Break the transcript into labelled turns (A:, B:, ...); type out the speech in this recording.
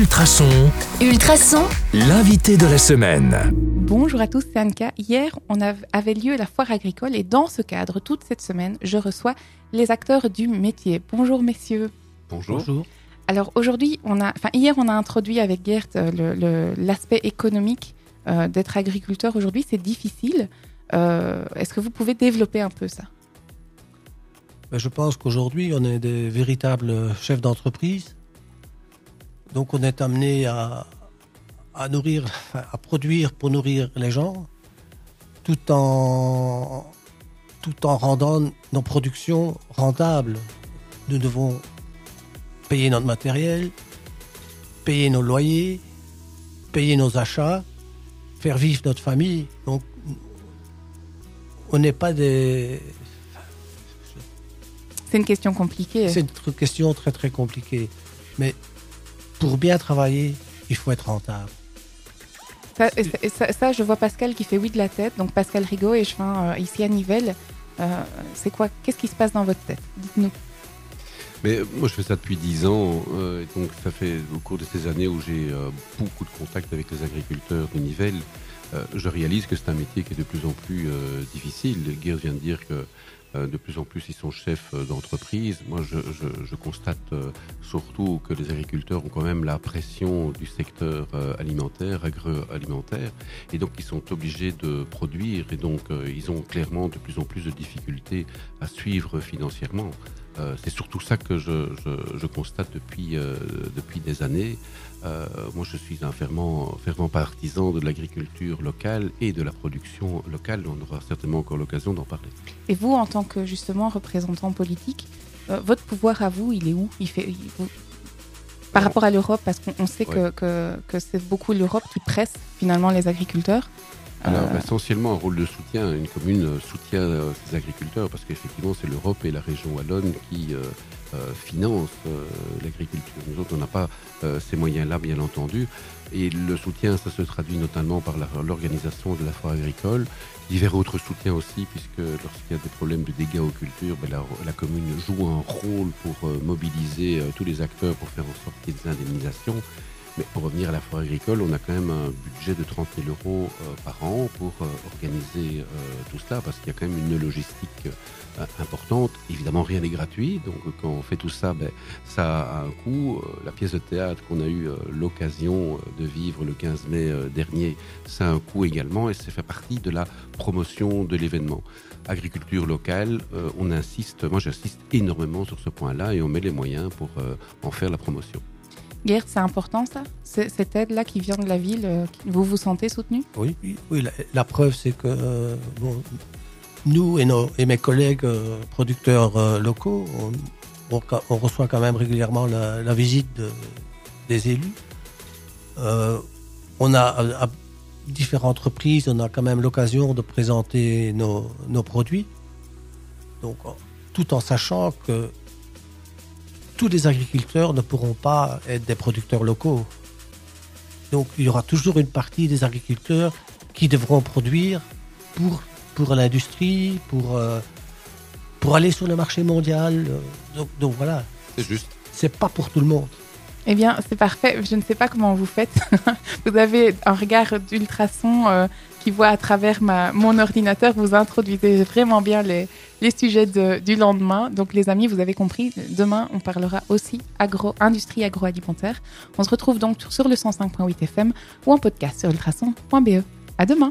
A: Ultrason,
B: Ultrason,
A: l'invité de la semaine.
C: Bonjour à tous, c'est Anka. Hier, on av- avait lieu la foire agricole et dans ce cadre, toute cette semaine, je reçois les acteurs du métier. Bonjour messieurs.
D: Bonjour.
C: Alors aujourd'hui, on a, enfin hier, on a introduit avec Gert euh, le- le- l'aspect économique euh, d'être agriculteur. Aujourd'hui, c'est difficile. Euh, Est-ce que vous pouvez développer un peu ça?
D: Ben, Je pense qu'aujourd'hui, on est des véritables chefs d'entreprise. Donc, on est amené à, à nourrir, à produire pour nourrir les gens, tout en, tout en rendant nos productions rentables. Nous devons payer notre matériel, payer nos loyers, payer nos achats, faire vivre notre famille. Donc, on n'est pas des,
C: C'est une question compliquée.
D: C'est une question très très compliquée. Mais pour bien travailler, il faut être rentable.
C: Ça, je vois Pascal qui fait oui de la tête. Donc Pascal Rigaud et je viens euh, ici à Nivelles. Euh, c'est quoi Qu'est-ce qui se passe dans votre tête? Dites-nous.
E: Mais moi, je fais ça depuis 10 ans. euh, et donc, ça fait au cours de ces années où j'ai euh, beaucoup de contacts avec les agriculteurs de Nivelles, euh, je réalise que c'est un métier qui est de plus en plus euh, difficile. Guerre vient de dire que euh, de plus en plus ils sont chefs euh, d'entreprise. Moi, je, constate euh, surtout que les agriculteurs ont quand même la pression du secteur euh, alimentaire, agroalimentaire, et donc ils sont obligés de produire, et donc euh, ils ont clairement de plus en plus de difficultés à suivre financièrement. Euh, c'est surtout ça que je, je- je constate depuis, euh, depuis des années. Euh, moi, je suis un fervent, fervent partisan de l'agriculture locale et de la production locale. On aura certainement encore l'occasion d'en parler.
C: Et vous, en tant que justement représentant politique, votre pouvoir à vous, il est où? Il fait, il- vous- Par rapport à l'Europe, parce qu'on on sait que, que c'est beaucoup l'Europe qui presse finalement les agriculteurs.
E: Alors,
C: Euh,
E: essentiellement, un rôle de soutien. Une commune euh, soutient euh, ses agriculteurs parce qu'effectivement, c'est l'Europe et la région wallonne qui euh, euh, financent euh, l'agriculture. Nous autres, on n'a pas euh, ces moyens-là, bien entendu. Et le soutien, ça se traduit notamment par l'organisation de la foire agricole, divers autres soutiens aussi, puisque lorsqu'il y a des problèmes de dégâts aux cultures, ben, la, la commune joue un rôle pour euh, mobiliser euh, tous les acteurs pour faire en sorte qu'il y ait des indemnisations. Mais pour revenir à la foire agricole, on a quand même un budget de 30 000 euros euh, par an pour euh, organiser euh, tout cela, parce qu'il y a quand même une logistique importante. Évidemment, rien n'est gratuit, donc quand on fait tout ça, ben, ça a un coût. La pièce de théâtre qu'on a eu l'occasion de vivre le 15 mai dernier, ça a un coût également, et ça fait partie de la promotion de l'événement. Agriculture locale, on insiste, moi j'insiste énormément sur ce point-là, et on met les moyens pour en faire la promotion.
C: Gert, c'est important ça? Cette aide-là qui vient de la ville, euh, vous vous sentez soutenu
D: Oui, oui, la, preuve, c'est que euh, nous et, mes collègues euh, producteurs locaux, on, reçoit quand même régulièrement la, visite de- des élus. On a à, différentes reprises, on a quand même l'occasion de présenter nos, nos produits. Donc, tout en sachant que tous les agriculteurs ne pourront pas être des producteurs locaux. Donc il y aura toujours une partie des agriculteurs qui devront produire pour, pour l'industrie, pour, euh, pour aller sur le marché mondial. Donc, donc voilà,
E: C'est juste.
D: c'est pas pour tout le monde.
C: Eh bien, c'est parfait. Je ne sais pas comment vous faites. vous avez un regard d'ultrason euh, qui voit à travers ma, mon ordinateur. Vous introduisez vraiment bien les, les sujets du lendemain. Donc, les amis, vous avez compris. Demain, on parlera aussi agro, industrie agroalimentaire. On se retrouve donc sur le 105.8 FM ou en podcast sur ultrason.be. À demain.